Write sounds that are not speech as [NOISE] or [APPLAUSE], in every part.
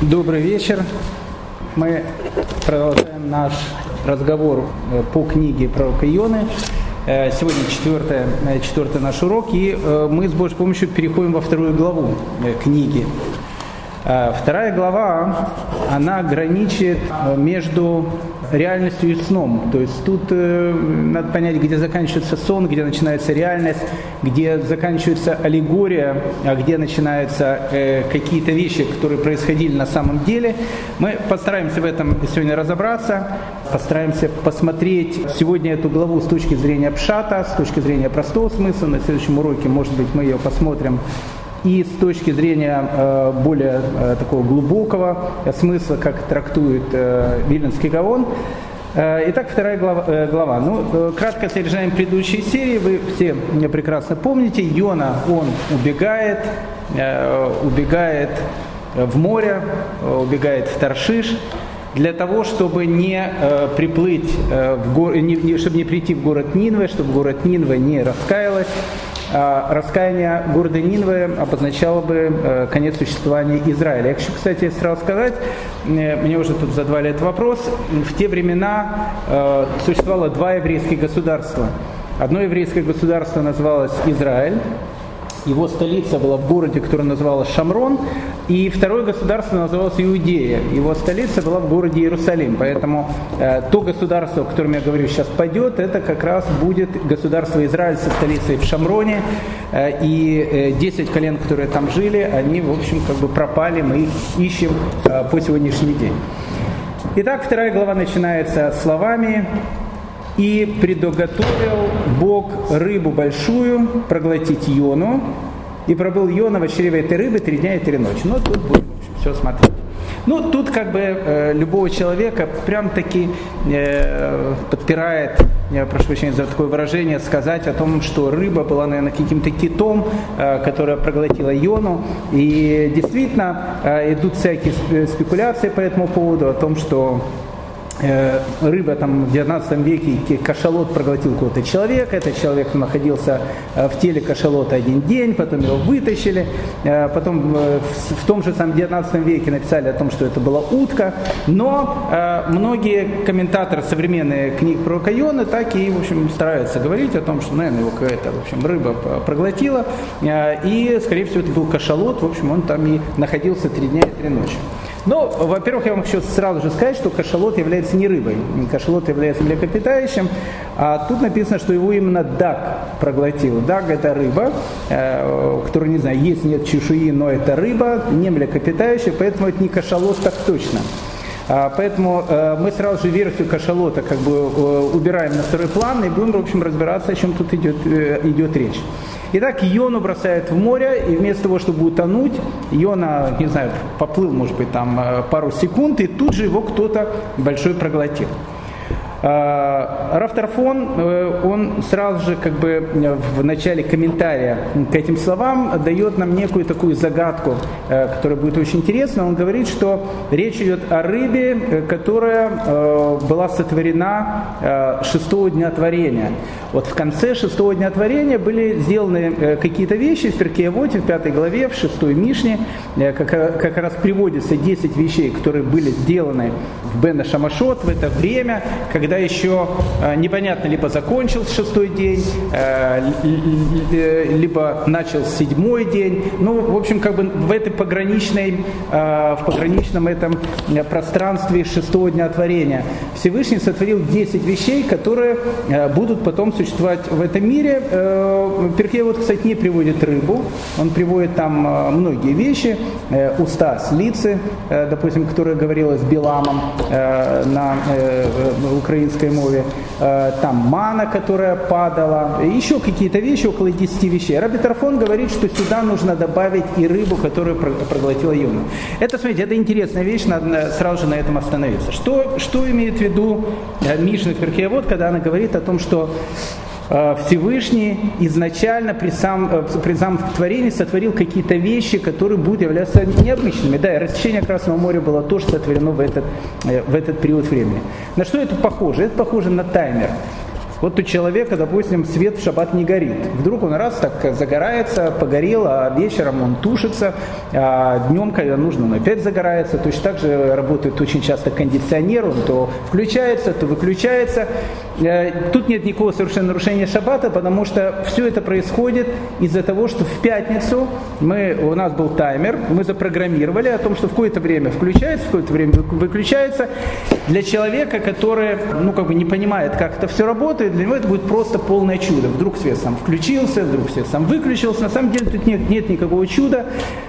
Добрый вечер. Мы продолжаем наш разговор э, по книге пророка Ионы. Э, сегодня четвертый, э, четвертый наш урок, и мы с Божьей помощью переходим во вторую главу книги. Вторая глава, она граничит между реальностью и сном. То есть тут э, надо понять, где заканчивается сон, где начинается реальность, где заканчивается аллегория, а где начинаются э, какие-то вещи, которые происходили на самом деле. Мы постараемся в этом сегодня разобраться, постараемся посмотреть сегодня эту главу с точки зрения пшата, с точки зрения простого смысла. На следующем уроке, может быть, мы ее посмотрим и с точки зрения э, более э, такого глубокого смысла, как трактует э, Вильнинский Гаон. Итак, вторая глава. глава. Ну, краткое содержание предыдущей серии вы все прекрасно помните. Йона, он убегает, убегает в море, убегает в Таршиш для того, чтобы не приплыть в гор... чтобы не прийти в город Нинве, чтобы город Нинве не раскаялась, раскаяние города Нинвы обозначало бы э, конец существования Израиля. Я хочу, кстати, сразу сказать, э, мне уже тут задавали этот вопрос, в те времена э, существовало два еврейских государства. Одно еврейское государство называлось Израиль, его столица была в городе, который называлось Шамрон, и второе государство называлось Иудея. Его столица была в городе Иерусалим. Поэтому э, то государство, о котором я говорю сейчас пойдет, это как раз будет государство Израиль со столицей в Шамроне. Э, и э, 10 колен, которые там жили, они, в общем, как бы пропали, мы их ищем э, по сегодняшний день. Итак, вторая глава начинается словами и предуготовил Бог рыбу большую проглотить Йону, и пробыл Йона в чреве этой рыбы три дня и три ночи. Ну, тут будем все смотреть. Ну, тут как бы э, любого человека прям таки э, подпирает, я прошу прощения за такое выражение, сказать о том, что рыба была, наверное, каким-то китом, э, которая проглотила Йону. И действительно э, идут всякие спекуляции по этому поводу, о том, что рыба там в 19 веке кашалот проглотил какого-то человека, этот человек находился э, в теле кашалота один день, потом его вытащили, э, потом в том же самом 19 веке написали о том, что это была утка, но многие комментаторы современные книг про Кайоны так и, в общем, стараются говорить о том, что, наверное, его какая-то, в общем, рыба проглотила, и, скорее всего, это был кашалот, в общем, он там и находился три дня и три ночи. Но, во-первых, я вам хочу сразу же сказать, что кашалот является не рыбой. Кашалот является млекопитающим. А тут написано, что его именно даг проглотил. Даг – это рыба, э, которая, не знаю, есть, нет чешуи, но это рыба, не млекопитающая, поэтому это не кашалот так точно. А, поэтому э, мы сразу же версию кашалота как бы э, убираем на второй план и будем, в общем, разбираться, о чем тут идет, идет речь. Итак, Йону бросают в море, и вместо того, чтобы утонуть, Йона, не знаю, поплыл, может быть, там э, пару секунд, и тут же его кто-то большой проглотил. А, Рафтарфон, э, он сразу же как бы э, в начале комментария к этим словам дает нам некую такую загадку, э, которая будет очень интересна. Он говорит, что речь идет о рыбе, которая была сотворена шестого дня творения. Вот в конце шестого дня творения были сделаны какие-то вещи в Перкеевоте, в пятой главе, в шестой Мишне, как раз приводится 10 вещей, которые были сделаны в Бена Шамашот в это время, когда когда еще э, непонятно, либо закончился шестой день, э, либо начал седьмой день. Ну, в общем, как бы в этой пограничной, э, в пограничном этом пространстве шестого дня творения Всевышний сотворил 10 вещей, которые будут потом существовать в этом мире. Перкей вот, кстати, не приводит рыбу, он приводит там многие вещи, уста слицы, допустим, которая говорила с Биламом на Украине, украинской мове, э, там мана, которая падала, еще какие-то вещи, около 10 вещей. Раби Тарфон говорит, что сюда нужно добавить и рыбу, которую проглотила Юна. Это, смотрите, это интересная вещь, надо сразу же на этом остановиться. Что, что имеет в виду э, Мишна Перкеевод, когда она говорит о том, что Э, Всевышний изначально при, сам, э, при самом творении сотворил какие-то вещи, которые будут являться необычными. Да, и рассечение Красного моря было тоже сотворено в этот, э, в этот период времени. На что это похоже? Это похоже на таймер. Вот у человека, допустим, свет в шаббат не горит. Вдруг он раз так загорается, погорел, а вечером он тушится, а днем, когда нужно, он опять загорается. Точно так же работает очень часто кондиционер, он то включается, то выключается. Э, тут нет никакого совершенно нарушения шаббата, потому что все это происходит из-за того, что в пятницу мы, у нас был таймер, мы запрограммировали о том, что в какое-то время включается, в какое-то время выключается. Для человека, который ну, как бы не понимает, как это все работает, для него это будет просто полное чудо. Вдруг свет сам включился, вдруг свет сам выключился. На самом деле тут нет, нет никакого чуда.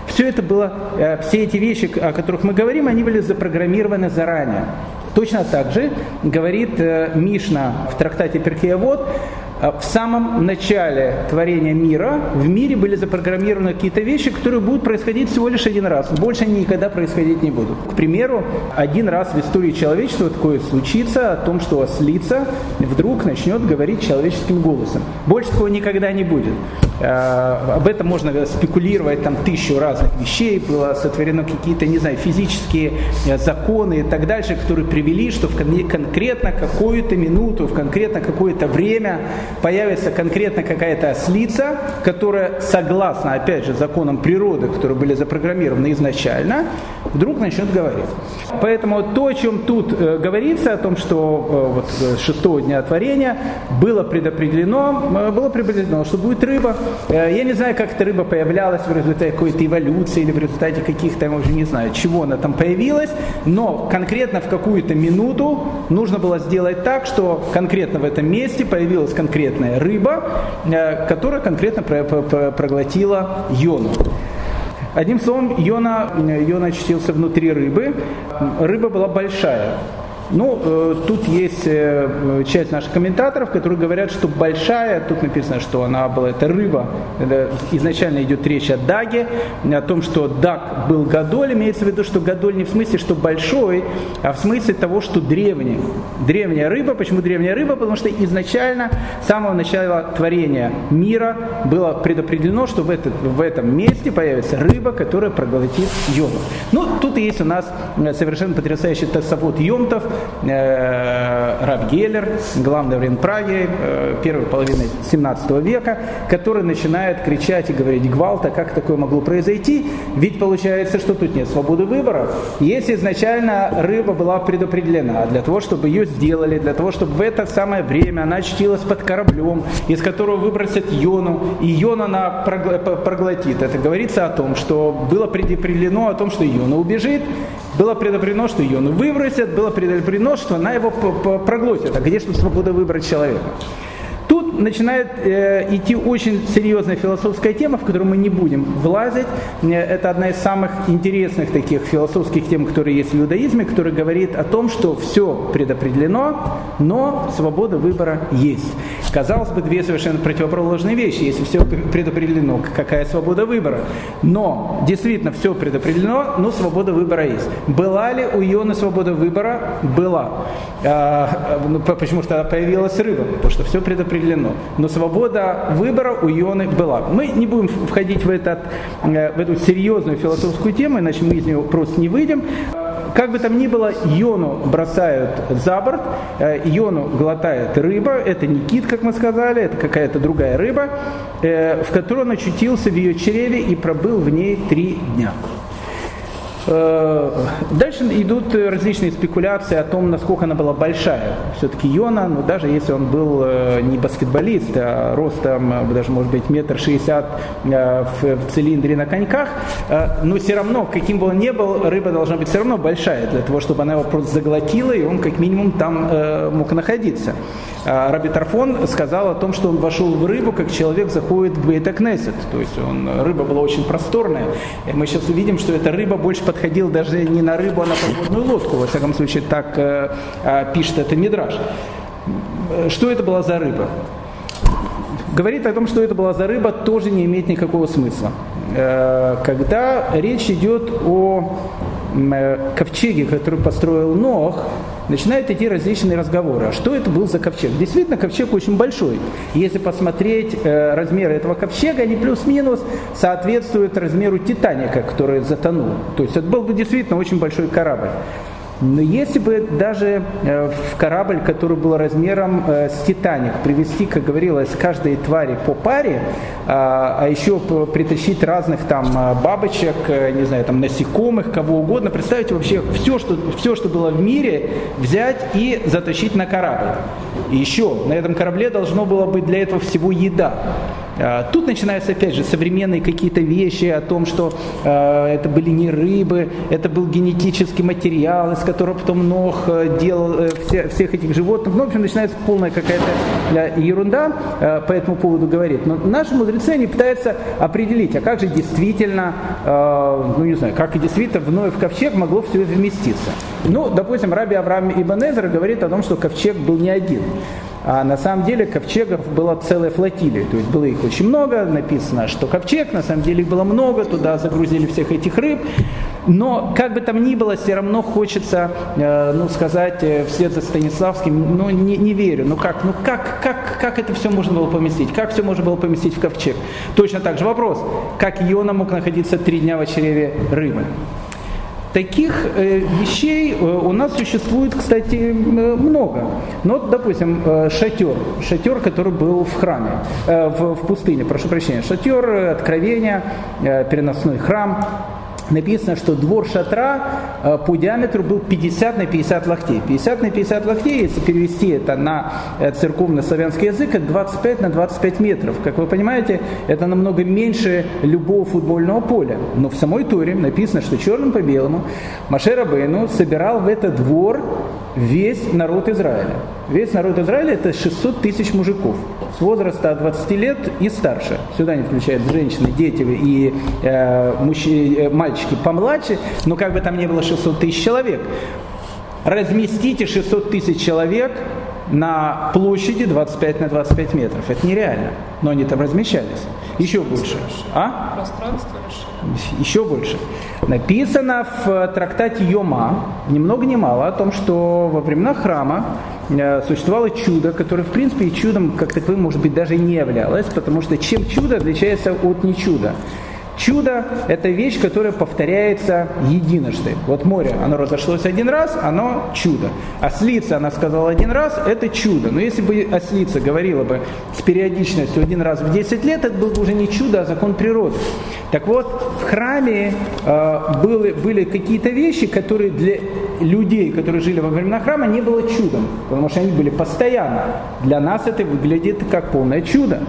Все это было, э, все эти вещи, о которых мы говорим, они были запрограммированы заранее. Точно так же говорит э, Мишна в трактате Перкеевод, э, в самом начале творения мира в мире были запрограммированы какие-то вещи, которые будут происходить всего лишь один раз. Больше они никогда происходить не будут. К примеру, один раз в истории человечества такое случится о том, что ослица вдруг начнет говорить человеческим голосом. Больше такого никогда не будет. Э, об этом можно спекулировать, там тысячу разных вещей, было сотворено какие-то, не знаю, физические э, законы и так дальше, которые привели, что в конкретно какую-то минуту, в конкретно какое-то время появится конкретно какая-то ослица, которая, согласно, опять же, законам природы, которые были запрограммированы изначально, вдруг начнет говорить. Поэтому то, о чем тут э, говорится, о том, что вот шестого дня творения было предопределено, было предопределено, что будет рыба, Э, я не знаю, как эта рыба появлялась в результате какой-то эволюции или в результате каких-то, я уже не знаю, чего она там появилась, но конкретно в какую-то минуту нужно было сделать так, что конкретно в этом месте появилась конкретная рыба, э, которая конкретно проглотила Йону. Одним словом, Йона, Йона очутился внутри рыбы. Рыба была большая. Ну, э, тут есть э, часть наших комментаторов, которые говорят, что большая, тут написано, что она была, это рыба, это изначально идет речь о даге, о том, что даг был гадоль, имеется в виду, что гадоль не в смысле, что большой, а в смысле того, что древний. Древняя рыба, почему древняя рыба? Потому что изначально, с самого начала творения мира было предопределено, что в, этот, в этом месте появится рыба, которая проглотит йону. Ну, тут есть у нас э, совершенно потрясающий тасовод йомтов, э, Раб Геллер, главный время Праги, э, первой половины 17 века, который начинает кричать и говорить гвалта, как такое могло произойти, ведь получается, что тут нет свободы выбора. Если изначально рыба была предопределена для того, чтобы ее сделали, для того, чтобы в это самое время она очтилась под кораблем, из которого выбросят иону, и ион она проглотит. Это говорится о том, что было предопределено о том, что иона убежит, было предопределено, что ее выбросят, было предопределено, что она его проглотит. А где же тут свобода выбора человека? Начинает э, идти очень серьезная философская тема, в которую мы не будем влазить. Э, это одна из самых интересных таких философских тем, которые есть в иудаизме, которая говорит о том, что все предопределено, но свобода выбора есть. Казалось бы, две совершенно противоположные вещи. Если все предопределено, какая свобода выбора? Но действительно все предопределено, но свобода выбора есть. Была ли у Ионы свобода выбора? Была. Ну, почему что появилась рыба? Потому что все предопределено. Но свобода выбора у Ионы была. Мы не будем входить в, этот, э, в эту серьезную философскую тему, иначе мы из нее просто не выйдем как бы там ни было, иону бросают за борт, э, иону глотает рыба, это не кит, как мы сказали, это какая-то другая рыба, э, в которой он очутился в ее чреве и пробыл в ней три дня. Э, дальше идут различные спекуляции о том, насколько она была большая. Все-таки Йона, ну даже если он был э, не баскетболист, а ростом э, даже может быть метр шестьдесят в цилиндре на коньках, но все равно, каким бы он ни был, рыба должна быть все равно большая, для того, чтобы она его просто заглотила, и он как минимум там мог находиться. А Раби Тарфон сказал о том, что он вошел в рыбу, как человек заходит в Бейтакнесет. То есть он, рыба была очень просторная. И мы сейчас увидим, что эта рыба больше подходила даже не на рыбу, а на подводную лодку. Во всяком случае, так э, э, пишет это Мидраш. Что это была за рыба? Говорит о том, что это была за рыба, тоже не имеет никакого смысла. Э, когда речь идет о ковчеге, который построил Нох, начинают идти различные разговоры. А что это был за ковчег? Действительно, ковчег очень большой. Если посмотреть э, размеры этого ковчега, они плюс-минус соответствуют размеру Титаника, который затонул. То есть это был бы действительно очень большой корабль. Но если бы даже э, в корабль, который был размером э, с Титаник, привезти, как говорилось, каждой твари по паре, а, а еще притащить разных там э, бабочек, не знаю, там насекомых, кого угодно, представьте вообще все, что, все, что было в мире, взять и затащить на корабль. И еще на этом корабле должно было быть для этого всего еда. А, тут начинаются, опять же, современные какие-то вещи о том, что э, это были не рыбы, это был генетический материал, из которого потом Нох э, делал э, все, всех этих животных. Ну, в общем, начинается полная какая-то ерунда э, по этому поводу говорить. Но наши мудрецы, они пытаются определить, а как же действительно, э, ну, не знаю, как и действительно в ковчег могло все вместиться. Ну, допустим, Раби Авраам Ибн Эзер говорит о том, что ковчег был не один. А на самом деле ковчегов была целая флотилия, то есть было их очень много, написано, что ковчег, на самом деле их было много, туда загрузили всех этих рыб, но как бы там ни было, все равно хочется, э, ну, сказать э, вслед за Станиславским, ну, не, не верю, ну как, ну как, как, как это все можно было поместить, как все можно было поместить в ковчег? Точно так же вопрос, как Иона мог находиться три дня в чреве рыбы? Таких э, вещей э, у нас существует, кстати, э, много. Ну, вот, допустим, шатер. Шатер, который был в храме, в, в пустыне, прошу прощения. Шатер, откровения, э, переносной храм написано, что двор шатра э, по диаметру был 50 на 50 локтей. 50 на 50 локтей, если перевести это на э, церковно-славянский язык, это 25 на 25 метров. Как вы понимаете, это намного меньше любого футбольного поля. Но в самой Торе написано, что черным по белому Машер Бейну собирал в этот двор весь народ Израиля. Весь народ Израиля это 600 тысяч мужиков с возраста от 20 лет и старше. Сюда не включают женщины, дети и э, мужчины, э, мальчики помладше, но как бы там ни было 600 тысяч человек. Разместите 600 тысяч человек на площади 25 на 25 метров. Это нереально. Но они там размещались. Еще больше. А? Пространство Еще больше. Написано в трактате Йома, ни много ни мало, о том, что во времена храма э, существовало чудо, которое, в принципе, чудом, как таковым, может быть, даже не являлось, потому что чем чудо отличается от нечуда? Чудо – это вещь, которая повторяется единожды. Вот море, оно разошлось один раз, оно чудо. Ослица, она сказала один раз, это чудо. Но если бы ослица говорила бы с периодичностью один раз в 10 лет, это было бы уже не чудо, а закон природы. Так вот, в храме э, были, были какие-то вещи, которые для людей, которые жили во времена храма, не было чудом, потому что они были постоянно. Для нас это выглядит как полное чудо.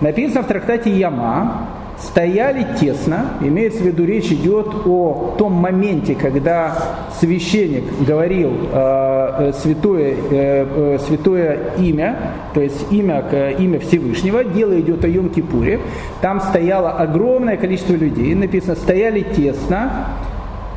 Написано в трактате Яма, стояли тесно, имеется в виду речь идет о том моменте, когда священник говорил э, э святое, э, э, святое имя, то есть имя, имя Всевышнего, дело идет о Йом-Кипуре, там стояло огромное количество людей, написано, стояли тесно,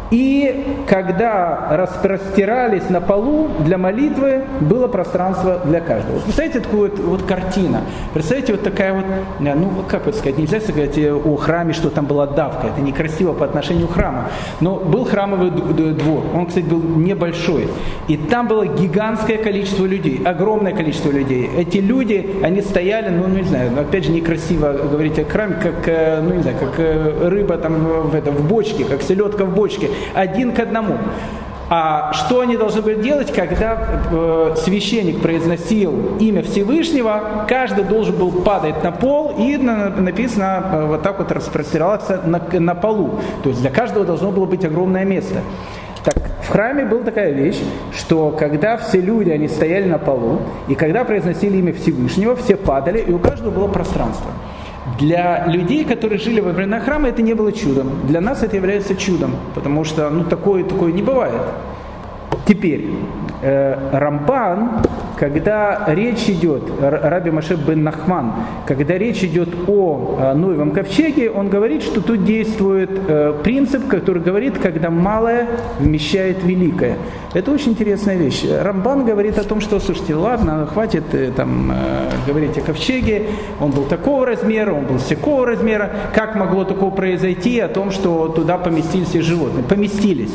и когда распростирались на полу для молитвы, было пространство для каждого. Представляете такую вот, вот картина? Представляете, вот такая вот, э, ну как вот сказать, нельзя сказать э, о храме, что там была давка, это некрасиво по отношению к храму. Но был храмовый двор, он, кстати, был небольшой. И там было гигантское количество людей, огромное количество людей. Эти люди, они стояли, ну, ну не знаю, опять же некрасиво говорить о храме, как, э, ну не знаю, как рыба там в, это, в бочке, как селедка в бочке один к одному. А что они должны были делать, когда э, священник произносил имя Всевышнего, каждый должен был падать на пол и на, написано э, вот так вот распростираться на, на полу. То есть для каждого должно было быть огромное место. Так, в храме была такая вещь, что когда все люди, они стояли на полу, и когда произносили имя Всевышнего, все падали, и у каждого было пространство. Для людей, которые жили во времена храма, это не было чудом. Для нас это является чудом, потому что ну, такое, такое не бывает. Теперь, э, Рамбан, когда речь идет, Раби Машеб бен Нахман, когда речь идет о э, Ноевом ковчеге, он говорит, что тут действует э, принцип, который говорит, когда малое вмещает великое. Это очень интересная вещь. Рамбан говорит о том, что, слушайте, ладно, хватит э, там говорить о ковчеге, он был такого размера, он был всякого размера, как могло такого произойти о том, что туда поместились животные? Поместились.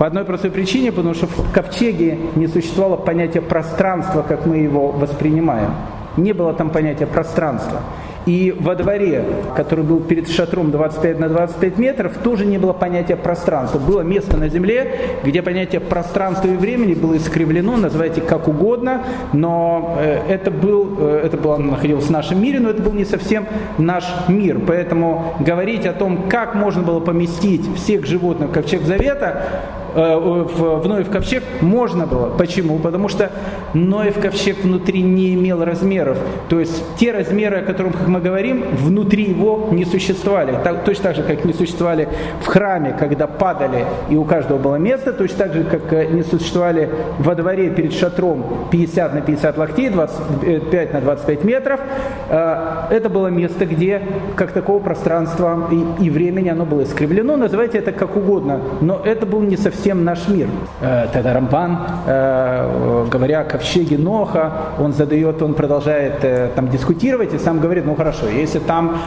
По одной простой причине, потому что в ковчеге не существовало понятия пространства, как мы его воспринимаем. Не было там понятия пространства. И во дворе, который был перед шатром 25 на 25 метров, тоже не было понятия пространства. Было место на земле, где понятие пространства и времени было искривлено, называйте как угодно, но э, это, был, э, это было, находилось в нашем мире, но это был не совсем наш мир. Поэтому говорить о том, как можно было поместить всех животных в ковчег завета, в Ноев ковчег можно было. Почему? Потому что Ноев ковчег внутри не имел размеров. То есть те размеры, о которых мы говорим, внутри его не существовали. Так, точно так же, как не существовали в храме, когда падали, и у каждого было место, точно так же, как э, не существовали во дворе перед шатром 50 на 50 локтей, 25 на 25 метров. Э, это было место, где как такого пространства и, и времени оно было искривлено. Называйте это как угодно. Но это был не совсем совсем наш мир. Э, тогда Рамбан, э, говоря о ковчеге Ноха, он задает, он продолжает э, там дискутировать и сам говорит, ну хорошо, если там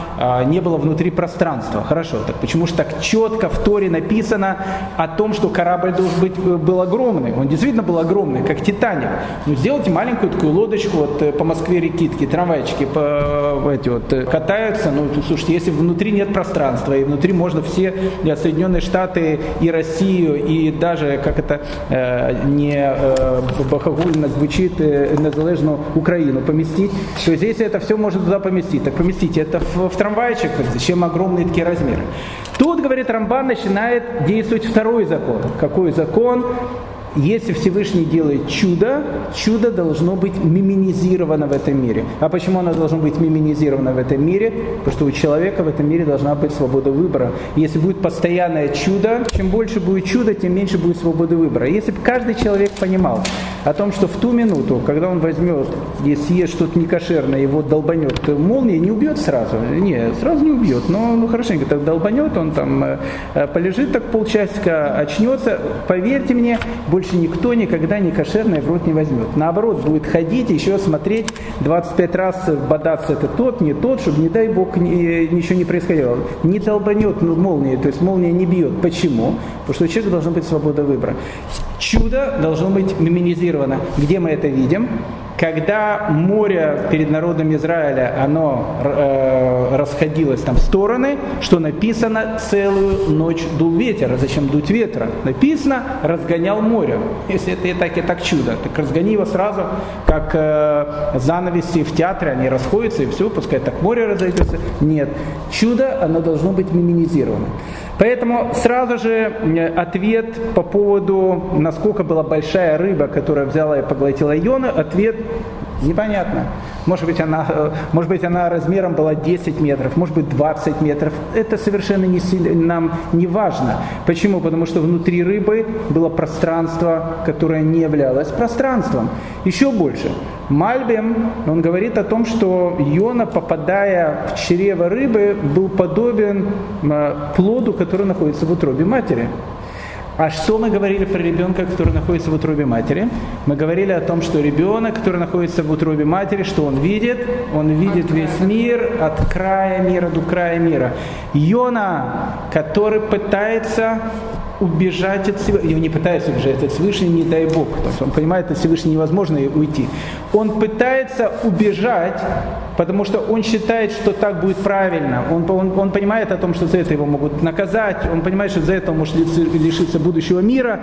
не было внутри пространства, хорошо, так почему же так четко в Торе написано о том, что корабль должен быть был огромный? Он действительно был огромный, как Титаник. Ну сделайте маленькую такую лодочку вот по Москве рекитки, трамвайчики по, эти вот катаются, ну слушайте, если внутри нет пространства и внутри можно все Соединенные Штаты и Россию и даже как это не богогульно звучит незалежну Украину поместить, то если это все можно туда поместить, так поместите это в, в трамвайчик, зачем огромные такие размеры. Тут, говорит Рамбан, начинает действовать второй закон. Какой закон? Если Всевышний делает чудо, чудо должно быть миминизировано в этом мире. А почему оно должно быть миминизировано в этом мире? Потому что у человека в этом мире должна быть свобода выбора. Если будет постоянное чудо, чем больше будет чудо, тем меньше будет свободы выбора. Если бы каждый человек понимал о том, что в ту минуту, когда он возьмет и съест что-то некошерное, его долбанет молния, не убьет сразу. Не, сразу не убьет, но ну, хорошенько так долбанет, он там э, полежит так полчасика, очнется. Поверьте мне, больше больше никто никогда не кошерное в рот не возьмет. Наоборот, будет ходить, еще смотреть 25 раз, бодаться это тот, не тот, чтобы, не дай бог, ничего не происходило. Не долбанет молния, то есть молния не бьет. Почему? Потому что у человека должна быть свобода выбора. Чудо должно быть миминизировано. Где мы это видим? Когда море перед народом Израиля, оно э, расходилось там в стороны, что написано целую ночь дул ветер. А зачем дуть ветра? Написано, разгонял море. Если это и так, и так чудо, так разгони его сразу, как э, занавеси в театре, они расходятся и все, пускай так море разойдется. Нет, чудо, оно должно быть минимизировано. Поэтому сразу же ответ по поводу, насколько была большая рыба, которая взяла и поглотила Йона, ответ непонятно. Может быть, она, э, может быть, она размером была 10 метров, может быть, 20 метров. Это совершенно не, нам не важно. Почему? Потому что внутри рыбы было пространство, которое не являлось пространством. Еще больше. Мальбим, он говорит о том, что Йона, попадая в чрево рыбы, был подобен э, плоду, который находится в утробе матери. А что мы говорили про ребенка, который находится в утробе матери? Мы говорили о том, что ребенок, который находится в утробе матери, что он видит? Он видит весь мир от края мира до края мира. Йона, который пытается убежать от Всевышнего, не пытается убежать от Всевышнего, не дай Бог, потому что он понимает, от Всевышнего невозможно уйти. Он пытается убежать, потому что он считает, что так будет правильно. Он, он, он понимает о том, что за это его могут наказать, он понимает, что за это он может лишиться будущего мира,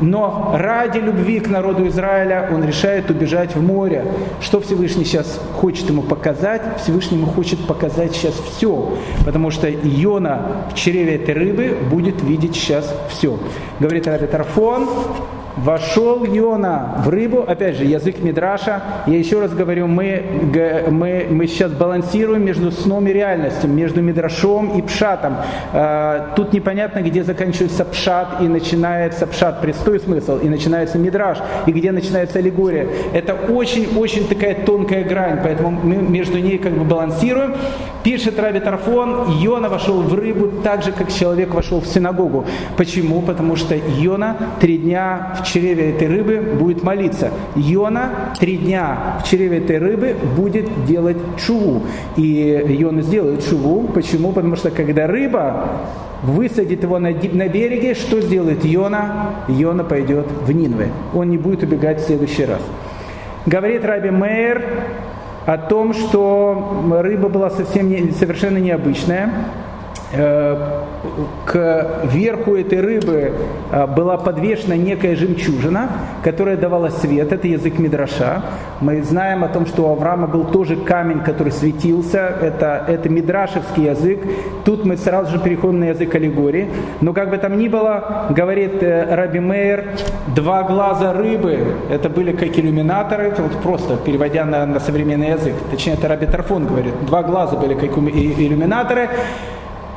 но ради любви к народу Израиля он решает убежать в море. Что Всевышний сейчас хочет ему показать? Всевышний ему хочет показать сейчас все, потому что Иона в чреве этой рыбы будет видеть сейчас все. Говорит Раби Тарфон, Вошел Йона в рыбу, опять же, язык Мидраша. Я еще раз говорю, мы, мы, мы сейчас балансируем между сном и реальностью, между Мидрашом и Пшатом. А, тут непонятно, где заканчивается Пшат и начинается Пшат, простой смысл, и начинается Мидраш, и где начинается аллегория. Это очень-очень такая тонкая грань, поэтому мы между ней как бы балансируем. Пишет Раби Тарфон, Йона вошел в рыбу так же, как человек вошел в синагогу. Почему? Потому что Йона три дня в чреве этой рыбы будет молиться. Йона три дня в чреве этой рыбы будет делать чуву. И Йона сделает чуву. Почему? Потому что когда рыба высадит его на, на береге, что сделает Йона? Йона пойдет в Нинве. Он не будет убегать в следующий раз. Говорит Раби Мейер, о том, что рыба была совсем не, совершенно необычная, к верху этой рыбы э, была подвешена некая жемчужина, которая давала свет. Это язык Мидраша. Мы знаем о том, что у Авраама был тоже камень, который светился. Это, это мидрашевский язык. Тут мы сразу же переходим на язык аллегории. Но как бы там ни было, говорит э, Раби Мейер, два глаза рыбы, это были как иллюминаторы, это вот просто переводя на, на современный язык. Точнее, это Раби Тарфон говорит, два глаза были как иллюминаторы.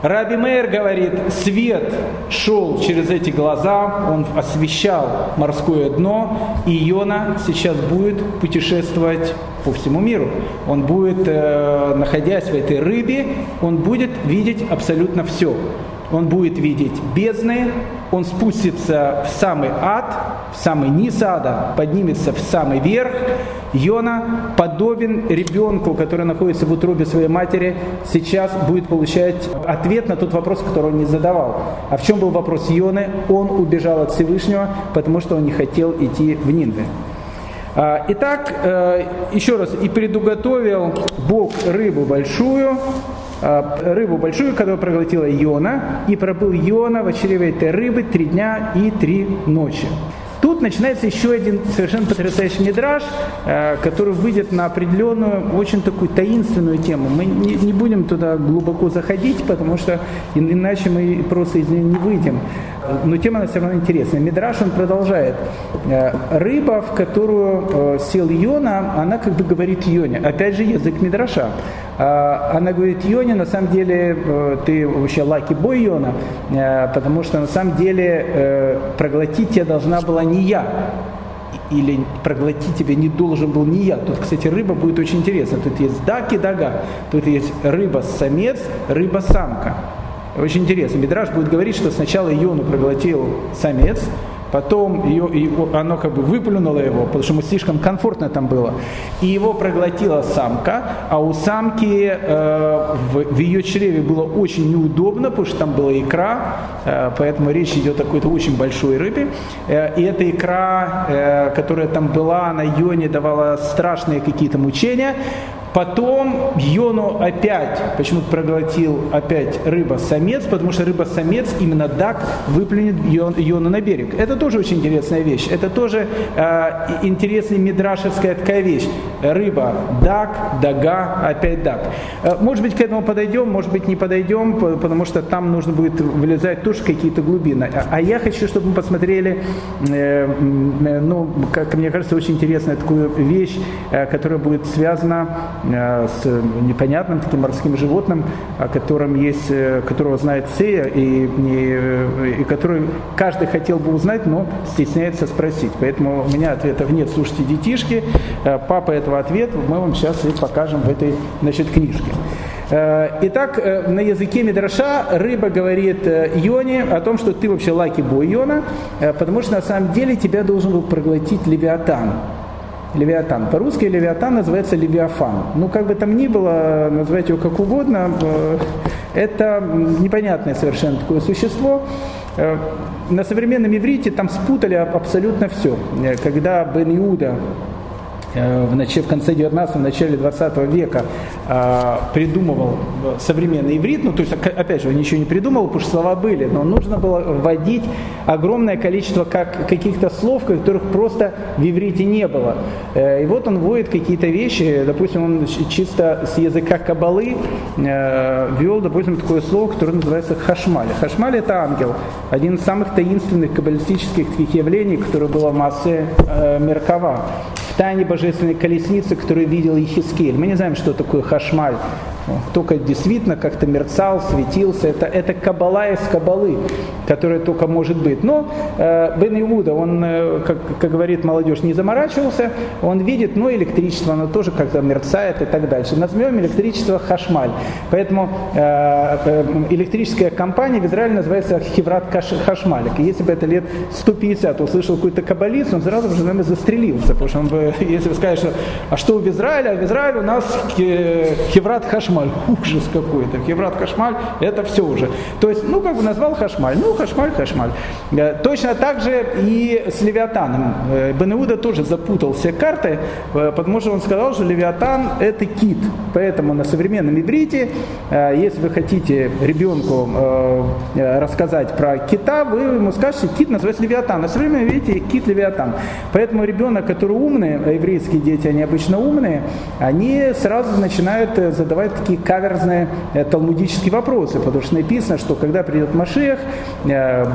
Раби Мейер говорит, свет шел через эти глаза, он освещал морское дно, и Йона сейчас будет путешествовать по всему миру. Он будет, э, находясь в этой рыбе, он будет видеть абсолютно все он будет видеть бездны, он спустится в самый ад, в самый низ ада, поднимется в самый верх. Йона подобен ребенку, который находится в утробе своей матери, сейчас будет получать ответ на тот вопрос, который он не задавал. А в чем был вопрос Йоны? Он убежал от Всевышнего, потому что он не хотел идти в Нинве. А, итак, э, еще раз, и предуготовил Бог рыбу большую, рыбу большую, которую проглотила Иона, и пробыл Иона в чреве этой рыбы три дня и три ночи. Тут начинается еще один совершенно потрясающий мидраж, э, который выйдет на определенную, очень такую таинственную тему. Мы не, не будем туда глубоко заходить, потому что иначе мы просто из нее не выйдем. Но тема она все равно интересная. Мидраш он продолжает. Э, рыба, в которую э, сел Йона, она как бы говорит Йоне. Опять же язык Мидраша. Она говорит Йоне, на самом деле ты вообще лаки бой Йона, потому что на самом деле проглотить тебя должна была не я, или проглотить тебя не должен был не я. Тут, кстати, рыба будет очень интересно. Тут есть дак и дага. Тут есть рыба-самец, рыба-самка. Очень интересно. Мидраж будет говорить, что сначала Иону проглотил самец, Потом ее, оно как бы выплюнуло его, потому что ему слишком комфортно там было. И его проглотила самка, а у самки э, в, в ее чреве было очень неудобно, потому что там была икра, э, поэтому речь идет о какой-то очень большой рыбе. Э, и эта икра, э, которая там была, на Йоне давала страшные какие-то мучения. Потом Йону опять, почему-то проглотил опять рыба-самец, потому что рыба-самец, именно дак, выплюнет Йону на берег. Это тоже очень интересная вещь. Это тоже э, интересная мидрашевская такая вещь. Рыба, дак, дага, опять дак. Э, может быть, к этому подойдем, может быть, не подойдем, потому что там нужно будет вылезать тоже какие-то глубины. А, а я хочу, чтобы мы посмотрели, э, ну, как мне кажется, очень интересную такую вещь, э, которая будет связана Э, с непонятным таким морским животным, о котором есть, э, которого знает Сея, и, и, и который каждый хотел бы узнать, но стесняется спросить. Поэтому у меня ответов нет. Слушайте, детишки, э, папа этого ответа мы вам сейчас и покажем в этой значит, книжке. Итак, на языке Мидраша рыба говорит Йоне о том, что ты вообще лаки бой Йона, потому что на самом деле тебя должен был проглотить Левиатан. Левиатан. По-русски Левиатан называется Левиафан. Ну, как бы там ни было, называйте его как угодно, э, это непонятное совершенно такое существо. Э, на современном иврите там спутали абсолютно все. Э, когда Бен Иуда в, начале, в конце 19 в начале 20 века э, придумывал современный иврит, ну то есть опять же он ничего не придумал, потому что слова были, но нужно было вводить огромное количество как, каких-то слов, которых просто в иврите не было. Э, и вот он вводит какие-то вещи, допустим, он чисто с языка кабалы э, ввел, допустим, такое слово, которое называется хашмаль. Хашмаль это ангел, один из самых таинственных каббалистических таких явлений, которое было в массе э, Меркава тайне божественной колесницы, которую видел Ехискель. Мы не знаем, что такое хашмаль только действительно как-то мерцал, светился. Это, это кабала из кабалы, которая только может быть. Но э, Бен Иуда, он, э, как, как говорит молодежь, не заморачивался, он видит, ну, электричество, оно тоже как-то мерцает и так дальше. Назовем электричество хашмаль. Поэтому э, э, электрическая компания в Израиле называется Хеврат Хашмалик. И если бы это лет 150 услышал какой-то каббалист, он сразу же, наверное, застрелился. Потому что он бы, [LAUGHS] если бы сказали, что а что в Израиле, а в Израиле у нас Хеврат Хашмалик хашмаль, [LAUGHS] ужас какой-то. Хеврат хашмаль, это все уже. То есть, ну, как бы назвал хашмаль, ну, хашмаль, хашмаль. Э, точно так же и с Левиатаном. Э, Бенеуда тоже запутал все карты, э, потому что он сказал, что Левиатан это кит. Поэтому на современном иврите, если вы хотите ребенку рассказать про кита, вы ему скажете, кит называется Левиатан. На современном иврите кит Левиатан. Поэтому ребенок, который умный, еврейские дети, они обычно умные, они сразу начинают задавать такие каверзные талмудические вопросы, потому что написано, что когда придет Машех,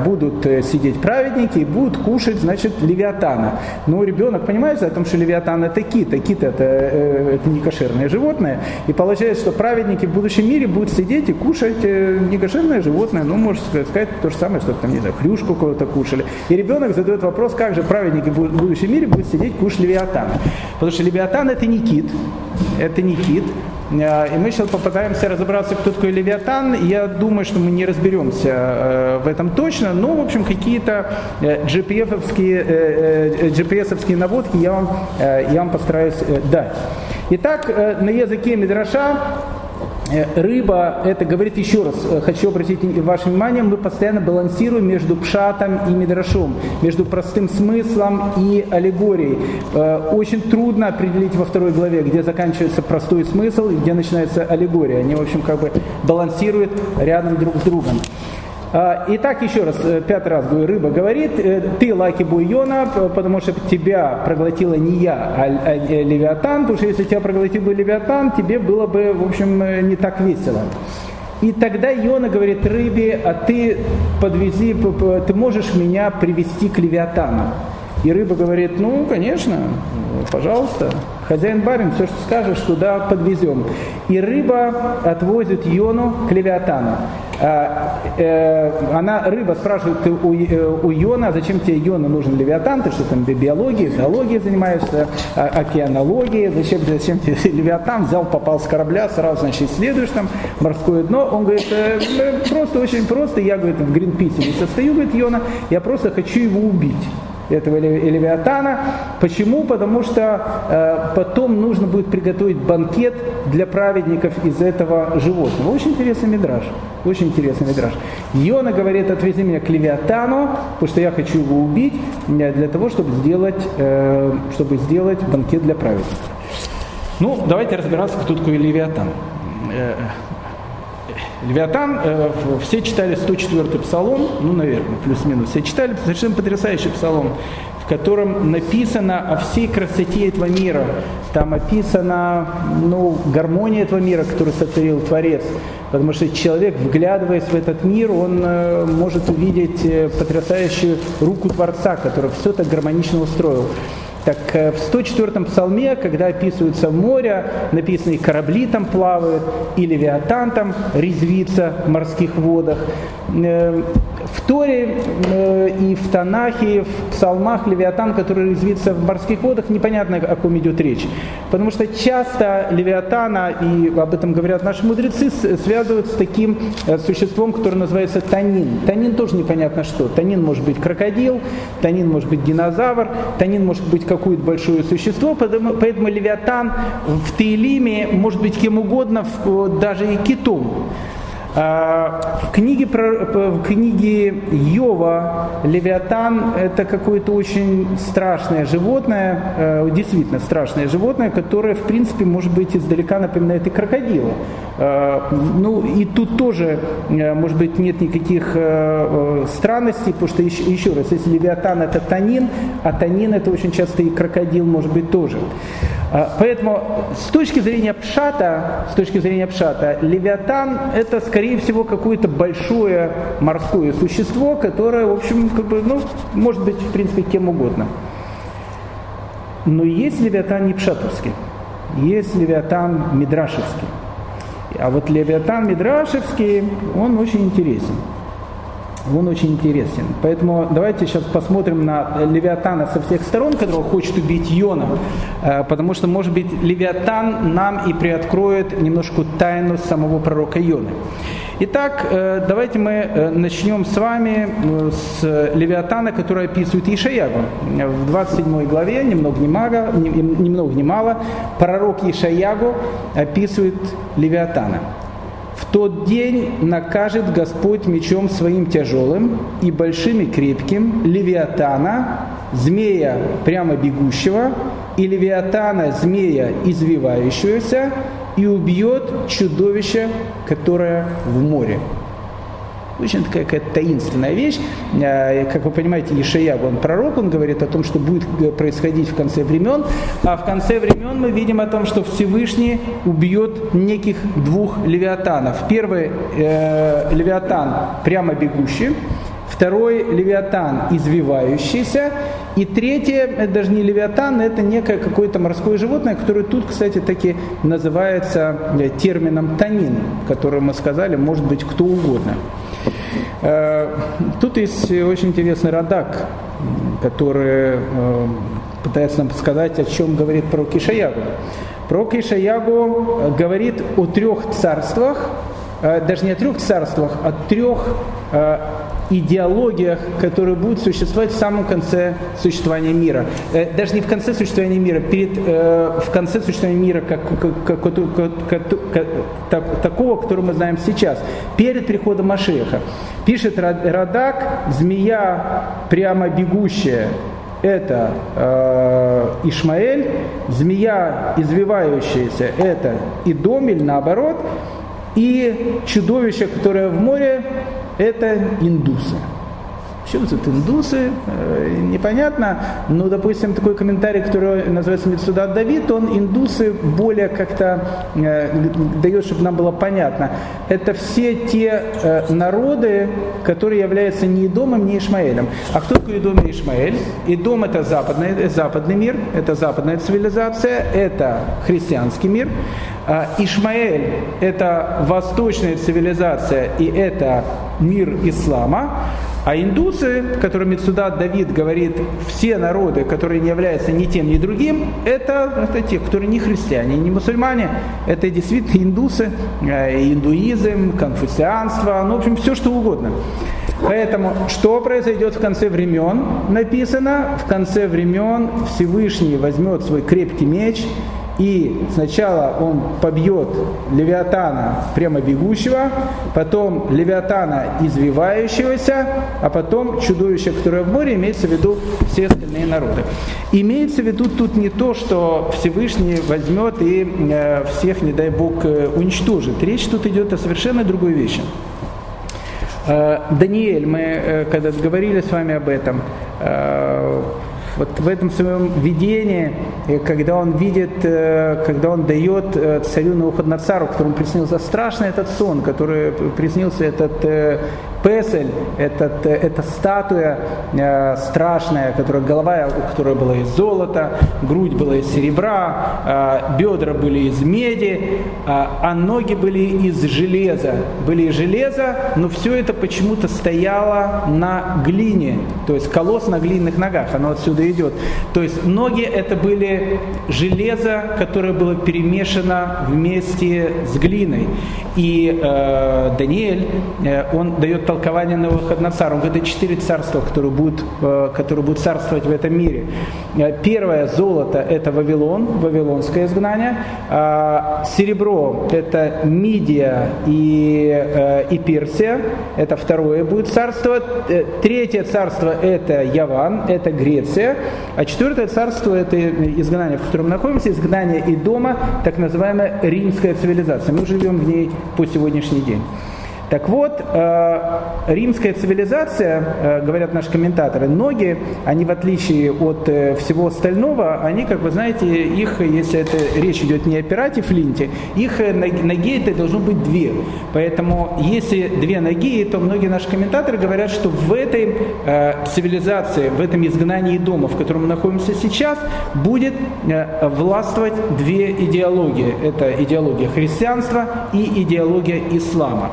будут сидеть праведники и будут кушать, значит, левиатана. Но ребенок понимает о том, что левиатан это кит, а кит это, э, это не кошерное животное. И получается, что праведники в будущем мире будут сидеть и кушать э, некошерное животное, ну, можно сказать, то же самое, что там, не знаю, хрюшку кого-то кушали. И ребенок задает вопрос, как же праведники в будущем мире будут сидеть кушать левиатана. Потому что левиатан это не кит, это не кит, Э, и мы сейчас попытаемся разобраться, кто такой Левиатан. Я думаю, что мы не разберемся э, в этом точно, но, в общем, какие-то GPS-овские, э, GPS наводки я вам, я вам постараюсь дать. Итак, на языке Мидраша Э, рыба, это говорит еще раз, э, хочу обратить ваше внимание, мы постоянно балансируем между пшатом и мидрашом, между простым смыслом и аллегорией. Э, очень трудно определить во второй главе, где заканчивается простой смысл и где начинается аллегория. Они, в общем, как бы балансируют рядом друг с другом. А, итак, еще раз, э, пятый раз говорю, рыба говорит, э, ты лаки буйона, потому что тебя проглотила не я, а, а Левиатан, потому что если тебя проглотил бы Левиатан, тебе было бы, в общем, э, не так весело. И тогда Иона говорит рыбе, а ты подвези, ты можешь меня привести к Левиатану. И рыба говорит, ну, конечно, пожалуйста, хозяин барин, все, что скажешь, туда подвезем. И рыба отвозит Йону к Левиатану. А, э, она, рыба спрашивает у, э, у Йона, зачем тебе Йона нужен Левиатан, ты что там биологией, зоологией занимаешься, а, океанологией, зачем, зачем тебе [LAUGHS] Левиатан, взял, попал с корабля, сразу, значит, исследуешь там морское дно. Он говорит, э, просто, очень просто, я, говорит, в Гринписе не состою, говорит Йона, я просто хочу его убить этого Левиатана. Почему? Потому что э, потом нужно будет приготовить банкет для праведников из этого животного. Очень интересный мидраж. Очень интересный мидраж. Йона говорит, отвези меня к Левиатану, потому что я хочу его убить, э, для того, чтобы сделать, э, чтобы сделать банкет для праведников. Ну, давайте разбираться, кто такой Левиатан. Левиатан, э, все читали 104-й псалом, ну, наверное, плюс-минус, все читали совершенно потрясающий псалом, в котором написано о всей красоте этого мира. Там описана ну, гармония этого мира, который сотворил Творец. Потому что человек, вглядываясь в этот мир, он э, может увидеть э, потрясающую руку Творца, который все так гармонично устроил. Так э, в 104-м псалме, когда описываются море, написано и корабли там плавают, и левиатан там резвится в морских водах. Э, в Торе э, и в Танахе, в псалмах Левиатан, который резвится в морских водах, непонятно, о ком идет речь. Потому что часто Левиатана, и об этом говорят наши мудрецы, связывают с таким существом, которое называется танин. Танин тоже непонятно что. Танин может быть крокодил, танин может быть динозавр, танин может быть какое-то большое существо, поэтому, поэтому Левиатан в Таилиме может быть кем угодно, даже и китом. А, в книге, в книге Йова Левиатан это какое-то очень страшное животное, э, действительно страшное животное, которое в принципе может быть издалека напоминает и крокодила. Ну и тут тоже, э, может быть, нет никаких э, странностей, потому что еще, еще раз, если Левиатан это танин, а танин это очень часто и крокодил может быть тоже. Поэтому с точки зрения пшата, с точки зрения пшата, левиатан это скорее всего какое-то большое морское существо, которое, в общем, как бы, ну, может быть, в принципе, кем угодно. Но есть левиатан не пшатовский, есть левиатан мидрашевский. А вот левиатан мидрашевский, он очень интересен он очень интересен. Поэтому давайте сейчас посмотрим на Левиатана со всех сторон, которого хочет убить Йона, э, потому что, может быть, Левиатан нам и приоткроет немножко тайну самого пророка Йоны. Итак, э, давайте мы э, начнем с вами с Левиатана, который описывает Ишаягу. В 27 главе, ни много ни мало, ни ни мало пророк Ишаягу описывает Левиатана. В тот день накажет Господь мечом своим тяжелым и большим и крепким Левиатана, змея прямо бегущего, и Левиатана, змея извивающегося, и убьет чудовище, которое в море. Очень такая какая-то таинственная вещь. А, как вы понимаете, Ешаяг, он пророк, он говорит о том, что будет происходить в конце времен. А в конце времен мы видим о том, что Всевышний убьет неких двух левиатанов. Первый э, левиатан прямо бегущий, второй левиатан извивающийся, и третье, это даже не левиатан, это некое какое-то морское животное, которое тут, кстати, таки называется э, термином танин, который мы сказали, может быть кто угодно. Э, тут есть очень интересный радак, который э, пытается нам сказать, о чем говорит про Кишаягу. Про Кишаягу говорит о трех царствах, даже не о трех царствах, а о трех идеологиях, которые будут существовать в самом конце существования мира. Э, даже не в конце существования мира, перед, э, в конце существования мира, как, как, как, как, как, такого, который мы знаем сейчас, перед приходом Машеха. Пишет Радак, змея прямо бегущая, это э, Ишмаэль, змея извивающаяся, это Идомель, наоборот, и чудовище, которое в море, это индусы. Почему тут индусы? Э, непонятно. Но, допустим, такой комментарий, который называется Мецудат Давид, он индусы более как-то э, дает, чтобы нам было понятно. Это все те э, народы, которые являются не Идомом, не Ишмаэлем. А кто такой Идом и Ишмаэль? Идом это западный, западный мир, это западная цивилизация, это христианский мир. А Ишмаэль – это восточная цивилизация, и это мир ислама. А индусы, которыми сюда Давид говорит, все народы, которые не являются ни тем, ни другим, это, это те, которые не христиане, не мусульмане, это действительно индусы, э, индуизм, конфуцианство, ну, в общем, все что угодно. Поэтому, что произойдет в конце времен, написано, в конце времен Всевышний возьмет свой крепкий меч и сначала он побьет Левиатана прямо бегущего, потом Левиатана извивающегося, а потом чудовище, которое в море, имеется в виду все остальные народы. Имеется в виду тут не то, что Всевышний возьмет и э, всех, не дай Бог, э, уничтожит. Речь тут идет о совершенно другой вещи. Э, Даниэль, мы когда говорили с вами об этом, вот в этом своем видении, э, когда он видит, э, когда он дает э, царю Навуходоносору, которому приснился страшный этот сон, который приснился этот Песель – этот, это статуя э, страшная, которая, голова у которой была из золота, грудь была из серебра, э, бедра были из меди, э, а ноги были из железа. Были из железа, но все это почему-то стояло на глине, то есть колосс на глиняных ногах, оно отсюда идет. То есть ноги это были железо, которое было перемешано вместе с глиной. И э, Даниэль, э, он дает толкование на Навуходоносора. Он говорит, четыре царства, которые будут, э, которые будут царствовать в этом мире. Э, первое золото – это Вавилон, вавилонское изгнание. А, серебро – это Мидия и, э, и Персия. Это второе будет царство. Третье царство – это Яван, это Греция. А четвертое царство – это изгнание, в котором мы находимся, изгнание и дома, так называемая римская цивилизация. Мы живем в ней по сегодняшний день. Так вот, э, римская цивилизация, э, говорят наши комментаторы, ноги, они в отличие от э, всего остального, они, как вы знаете, их, если это речь идет не о пирате Флинте, их ноги это должно быть две. Поэтому если две ноги, то многие наши комментаторы говорят, что в этой цивилизации, в этом изгнании дома, в котором мы находимся сейчас, будет властвовать две идеологии. Это идеология христианства и идеология ислама.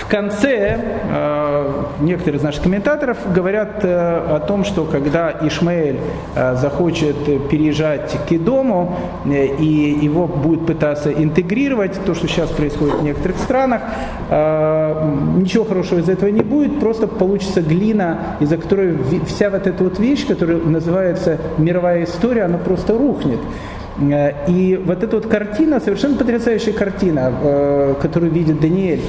В конце э, некоторые из наших комментаторов говорят э, о том, что когда Ишмаэль э, захочет переезжать к Идому и его будет пытаться интегрировать, то, что сейчас происходит в некоторых странах, ничего хорошего из этого не будет, просто получится глина, из-за которой вся вот эта вот вещь, которая называется мировая история, она просто рухнет. Э, и вот эта вот картина, совершенно потрясающая картина, э, которую видит Даниэль,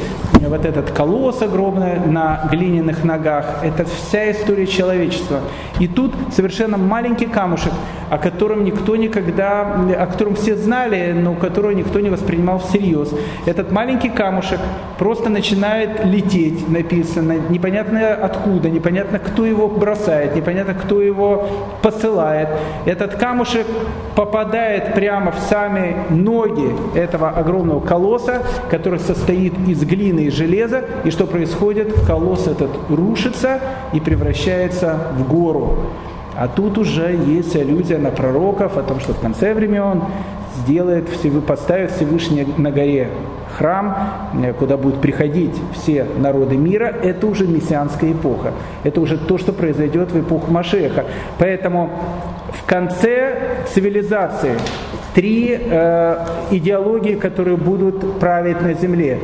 вот этот колосс огромный на глиняных ногах, это вся история человечества. И тут совершенно маленький камушек, о котором никто никогда, о котором все знали, но которого никто не воспринимал всерьез. Этот маленький камушек просто начинает лететь, написано, непонятно откуда, непонятно кто его бросает, непонятно кто его посылает. Этот камушек попадает прямо в сами ноги этого огромного колосса, который состоит из глины и железа. И что происходит? Колосс этот рушится и превращается в гору. А тут уже есть аллюзия на пророков о том, что в конце времен сделает, поставит Всевышний на горе храм, э, куда будут приходить все народы мира, это уже мессианская эпоха. Это уже то, что произойдет в эпоху Машеха. Поэтому в конце цивилизации три э, идеологии, которые будут править на земле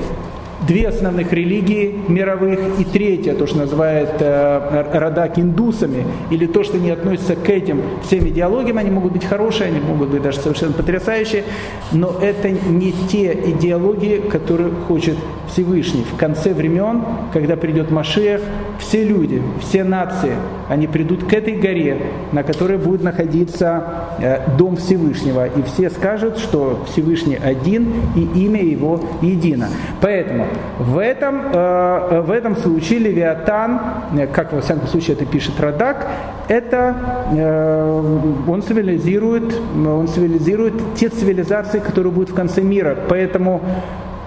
две основных религии мировых и третья, то, что называют э, Радак индусами, или то, что не относится к этим всем идеологиям, они могут быть хорошие, они могут быть даже совершенно потрясающие, но это не те идеологии, которые хочет Всевышний. В конце времен, когда придет Машех, все люди, все нации, они придут к этой горе, на которой будет находиться э, Дом Всевышнего, и все скажут, что Всевышний один, и имя его едино. Поэтому в этом, э, в этом случае Левиатан, э, как во всяком случае это пишет Радак, это э, он цивилизирует, он цивилизирует те цивилизации, которые будут в конце мира. Поэтому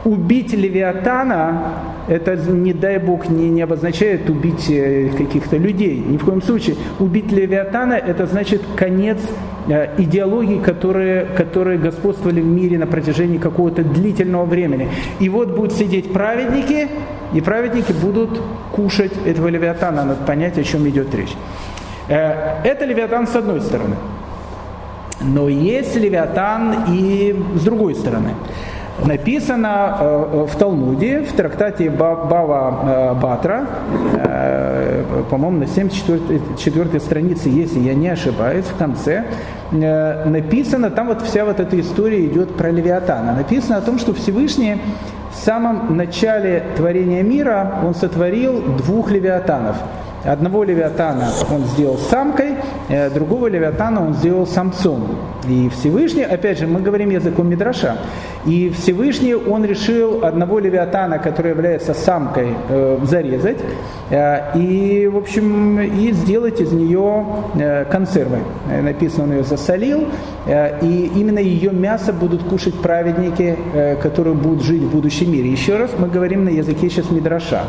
убить Левиатана, это, не дай бог, не, не обозначает убить э, каких-то людей. Ни в коем случае. Убить Левиатана, это значит конец э, идеологии, которые, которые господствовали в мире на протяжении какого-то длительного времени. И вот будут сидеть праведники, и праведники будут кушать этого Левиатана. Надо понять, о чем идет речь. Э, это Левиатан с одной стороны. Но есть Левиатан и с другой стороны написано э, в Талмуде, в трактате Бава э, Батра, э, по-моему, на 74 странице, если я не ошибаюсь, в конце, написано, там вот вся вот эта история идет про Левиатана. Написано о том, что Всевышний в самом начале творения мира он сотворил двух Левиатанов – Одного левиатана он сделал самкой, э, другого левиатана он сделал самцом. И Всевышний, опять же, мы говорим языком Мидраша, и Всевышний он решил одного левиатана, который является самкой, э, зарезать, э, и, в общем, и сделать из нее консервы. Написано, он ее засолил, и именно ее мясо будут кушать праведники, которые будут жить в будущем мире. Еще раз мы говорим на языке сейчас Мидраша.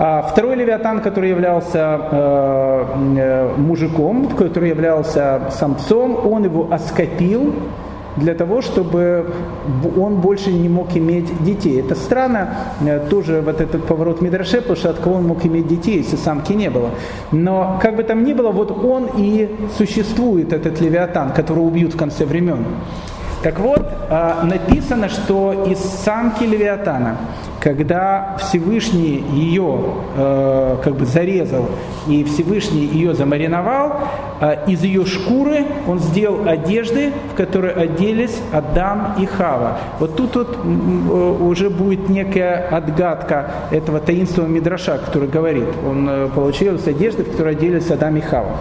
А второй левиатан, который являлся э, э, мужиком, который являлся самцом, он его оскопил для того, чтобы он больше не мог иметь детей. Это странно, э, тоже вот этот поворот Мидраше, потому что от кого он мог иметь детей, если самки не было. Но как бы там ни было, вот он и существует, этот левиатан, которого убьют в конце времен. Так вот, написано, что из самки Левиатана, когда Всевышний ее э, как бы зарезал и Всевышний ее замариновал, э, из ее шкуры он сделал одежды, в которые оделись Адам и Хава. Вот тут вот э, уже будет некая отгадка этого таинственного Мидраша, который говорит, он получил одежды, в которые оделись Адам и Хава.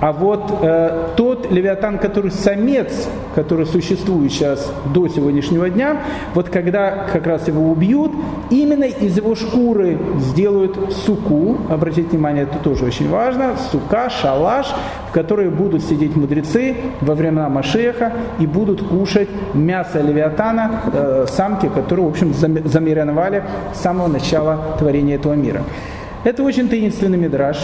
А вот э, тот левиатан, который самец, который существует сейчас до сегодняшнего дня, вот когда как раз его убьют, именно из его шкуры сделают суку, обратите внимание, это тоже очень важно, сука, шалаш, в которой будут сидеть мудрецы во времена Машеха и будут кушать мясо левиатана, э, самки, которые, в общем, замариновали с самого начала творения этого мира. Это очень таинственный мидраж.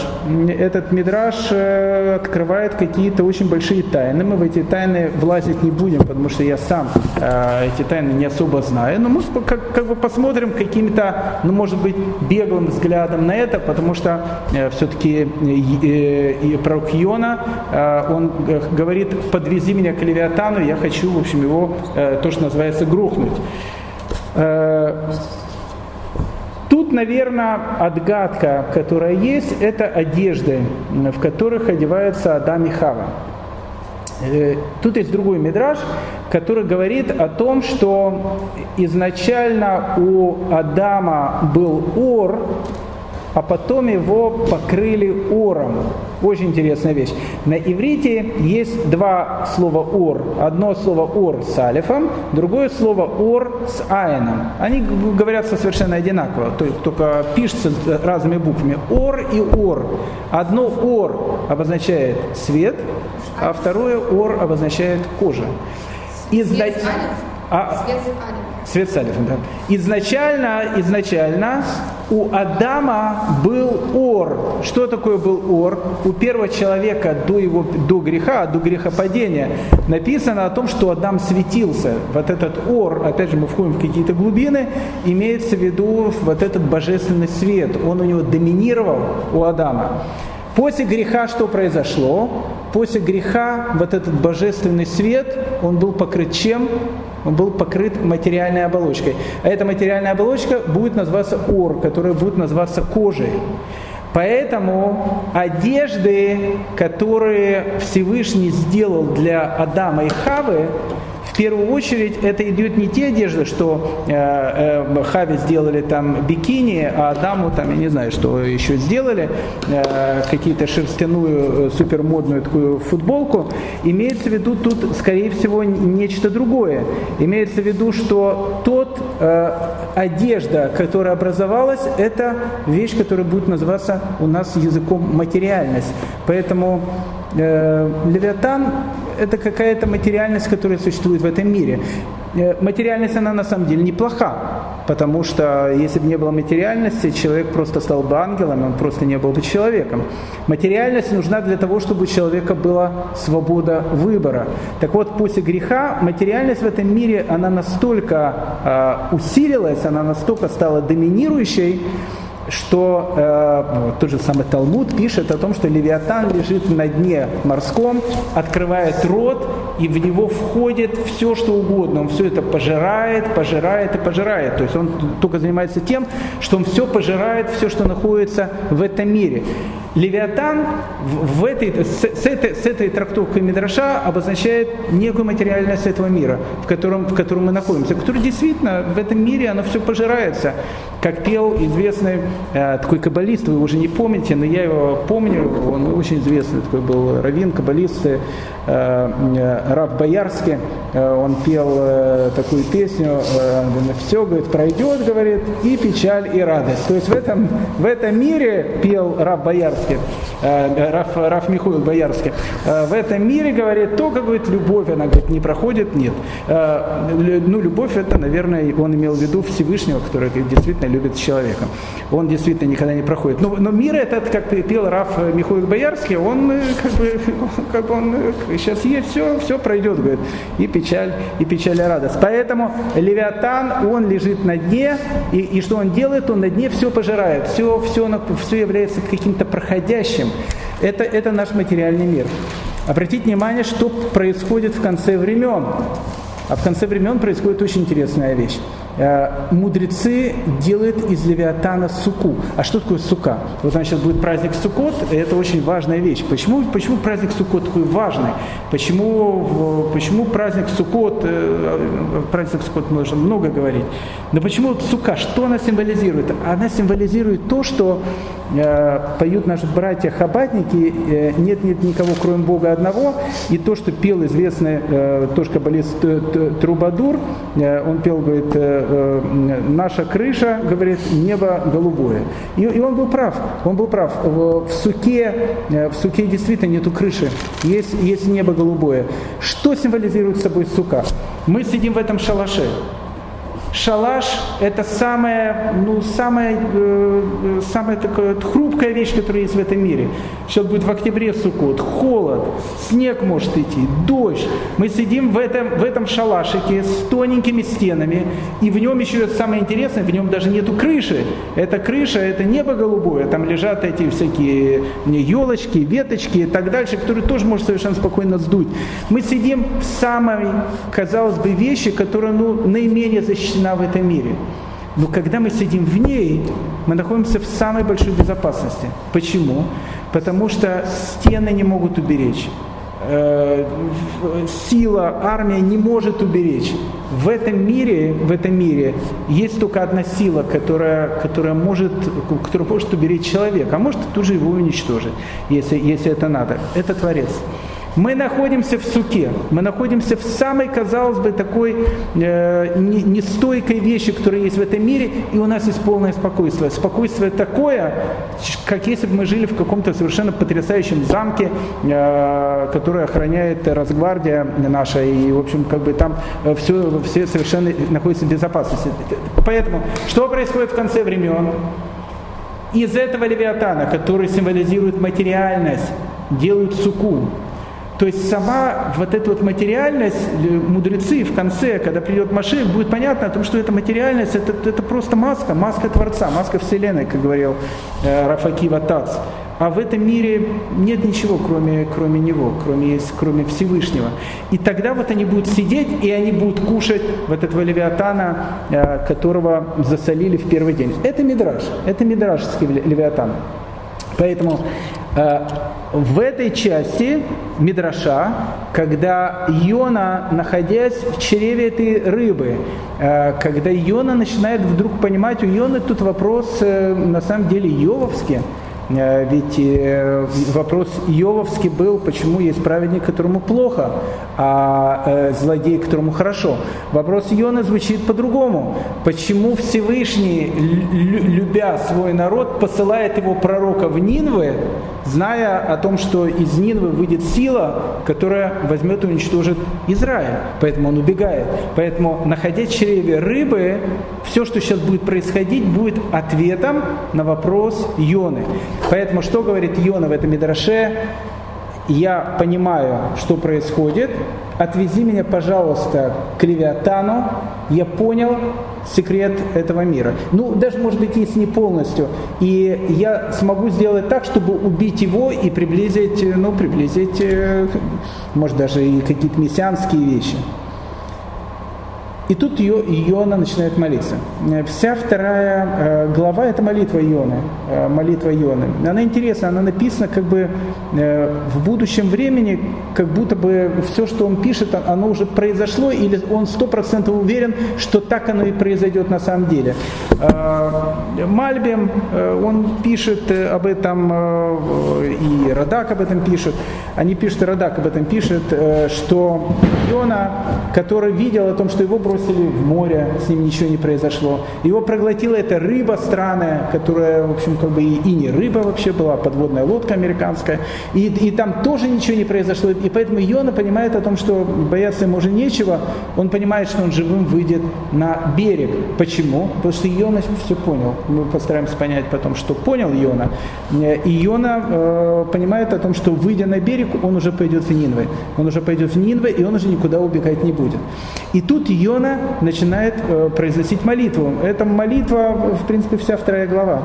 Этот мидраж э, открывает какие-то очень большие тайны. Мы в эти тайны влазить не будем, потому что я сам э, эти тайны не особо знаю. Но мы как, бы посмотрим каким-то, ну, может быть, беглым взглядом на это, потому что э, все-таки э, пророк Иона, э, он говорит, подвези меня к Левиатану, я хочу, в общем, его, то, что называется, грохнуть. Тут, наверное, отгадка, которая есть, это одежды, в которых одеваются Адам и Хава. Э, тут есть другой мидраж, который говорит о том, что изначально у Адама был ор, а потом его покрыли ором. Очень интересная вещь. На иврите есть два слова ор. Одно слово ор с алифом, другое слово ор с айном. Они говорятся совершенно одинаково, то есть только пишутся разными буквами. Ор и ор. Одно ор обозначает свет, а второе ор обозначает кожа. Изда... А, свет с алифом. Да. Изначально, изначально у Адама был ор. Что такое был ор? У первого человека до, его, до греха, до грехопадения написано о том, что Адам светился. Вот этот ор, опять же мы входим в какие-то глубины, имеется в виду вот этот божественный свет. Он у него доминировал, у Адама. После греха что произошло? После греха вот этот божественный свет, он был покрыт чем? он был покрыт материальной оболочкой. А эта материальная оболочка будет называться ор, которая будет называться кожей. Поэтому одежды, которые Всевышний сделал для Адама и Хавы, в первую очередь это идет не те одежды, что э, э, Хави сделали там бикини, а Адаму там, я не знаю, что еще сделали, э, какие-то шерстяную э, супермодную такую футболку. Имеется в виду тут, скорее всего, нечто другое. Имеется в виду, что тот э, одежда, которая образовалась, это вещь, которая будет называться у нас языком материальность. Поэтому э, Левиатан это какая-то материальность, которая существует в этом мире. Э, материальность, она на самом деле неплоха, потому что если бы не было материальности, человек просто стал бы ангелом, он просто не был бы человеком. Материальность нужна для того, чтобы у человека была свобода выбора. Так вот, после греха материальность в этом мире, она настолько э, усилилась, она настолько стала доминирующей, что э, тот же самый Талмуд пишет о том, что Левиатан лежит на дне морском, открывает рот, и в него входит все, что угодно. Он все это пожирает, пожирает и пожирает. То есть он только занимается тем, что он все пожирает, все, что находится в этом мире. Левиатан в этой, с, с, этой, с этой трактовкой Мидраша обозначает некую материальность этого мира, в котором, в котором мы находимся, который действительно в этом мире оно все пожирается. Как пел известный э, такой каббалист, вы уже не помните, но я его помню, он очень известный такой был раввин, каббалист, э, Рав Боярский, э, он пел э, такую песню, э, все, говорит, пройдет, говорит, и печаль, и радость. То есть в этом, в этом мире пел Рав Боярский, э, Раф, Раф Михаил Боярский, э, в этом мире, говорит, только, говорит, любовь, она, говорит, не проходит, нет. Э, ну, любовь, это, наверное, он имел в виду Всевышнего, который действительно любит человека. Он действительно никогда не проходит. Но, но мир этот, как пел Раф Михаил Боярский, он как бы, [LAUGHS] как бы он сейчас есть, все, все пройдет, говорит, и печаль, и печаль, и радость. Поэтому Левиатан, он лежит на дне, и, и что он делает? Он на дне все пожирает, все, все, все является каким-то проходящим. Это, это наш материальный мир. Обратите внимание, что происходит в конце времен. А в конце времен происходит очень интересная вещь. Э, мудрецы делают из Левиатана суку. А что такое сука? Вот сейчас будет праздник Сукот, и это очень важная вещь. Почему, почему праздник Сукот такой важный? Почему, почему праздник Сукот, э, праздник Сукот можно много говорить, но почему сука, что она символизирует? Она символизирует то, что э, поют наши братья-хабатники, э, нет, нет никого, кроме Бога одного, и то, что пел известный э, тоже каббалист Трубадур, э, он пел, говорит, э, э, наша крыша, говорит, небо голубое. И, и он был прав, он был прав. В, в суке, э, в суке действительно нету крыши, есть, есть небо голубое. Что символизирует собой сука? Мы сидим в этом шалаше. Шалаш – это самая, ну, самая, э, самая такая хрупкая вещь, которая есть в этом мире. Сейчас будет в октябре Суккот, холод, снег может идти, дождь. Мы сидим в этом, в этом шалашике с тоненькими стенами, и в нем еще самое интересное, в нем даже нету крыши. Это крыша, это небо голубое, там лежат эти всякие елочки, веточки и так дальше, которые тоже можно совершенно спокойно сдуть. Мы сидим в самой, казалось бы, вещи, которая ну, наименее защищена в этом мире. Но когда мы сидим в ней, мы находимся в самой большой безопасности. Почему? Потому что стены не могут уберечь. Э, сила, армия не может уберечь. В этом мире, в этом мире есть только одна сила, которая, которая, может, которая может уберечь человека, а может тут же его уничтожить, если, если это надо. Это Творец. Мы находимся в суке, мы находимся в самой, казалось бы, такой э, нестойкой вещи, которая есть в этом мире, и у нас есть полное спокойствие. Спокойствие такое, как если бы мы жили в каком-то совершенно потрясающем замке, э, который охраняет Росгвардия наша, и, в общем, как бы там все, все совершенно находятся в безопасности. Поэтому, что происходит в конце времен? Из этого левиатана, который символизирует материальность, делают суку, то есть сама вот эта вот материальность, э, мудрецы в конце, когда придет Машех, будет понятно о том, что эта материальность, это, это просто маска, маска Творца, маска Вселенной, как говорил э, Рафакива Тац. А в этом мире нет ничего, кроме, кроме него, кроме, кроме Всевышнего. И тогда вот они будут сидеть, и они будут кушать вот этого левиатана, э, которого засолили в первый день. Это мидраж, это мидрашский левиатан. Поэтому в этой части Мидраша, когда Йона, находясь в чреве этой рыбы, э, когда Йона начинает вдруг понимать, у Йоны тут вопрос э, на самом деле Йововский, Э, ведь э, вопрос Иововский был, почему есть праведник, которому плохо, а э, злодей, которому хорошо. Вопрос Иона звучит по-другому. Почему Всевышний, любя свой народ, посылает его пророка в Нинвы, зная о том, что из Нинвы выйдет сила, которая возьмет и уничтожит Израиль. Поэтому он убегает. Поэтому, находясь в чреве рыбы, все, что сейчас будет происходить, будет ответом на вопрос Йоны. Поэтому что говорит Йона в этом Мидраше? Я понимаю, что происходит, отвези меня, пожалуйста, к Левиатану, я понял секрет этого мира. Ну, даже, может быть, если не полностью. И я смогу сделать так, чтобы убить его и приблизить, ну, приблизить, э, может, даже и какие-то мессианские вещи. И тут ее, Иона начинает молиться. Вся вторая э, глава – это молитва Ионы. Э, молитва Ионы. Она интересна, она написана как бы э, в будущем времени, как будто бы все, что он пишет, оно уже произошло, или он сто процентов уверен, что так оно и произойдет на самом деле. Мальбим, он пишет об этом, и Радак об этом пишет. Они пишут, Радак об этом пишет, что Иона, который видел о том, что его бросили бросили в море, с ним ничего не произошло. Его проглотила эта рыба странная, которая, в общем, как бы и, и не рыба вообще была, подводная лодка американская. И, и там тоже ничего не произошло. И поэтому Йона понимает о том, что бояться ему уже нечего. Он понимает, что он живым выйдет на берег. Почему? Потому что Йона все понял. Мы постараемся понять потом, что понял Йона. И Йона э, понимает о том, что выйдя на берег, он уже пойдет в Нинвы. Он уже пойдет в Нинвы, и он уже никуда убегать не будет. И тут Йона Иона начинает э, произносить молитву. Это молитва, в принципе, вся вторая глава.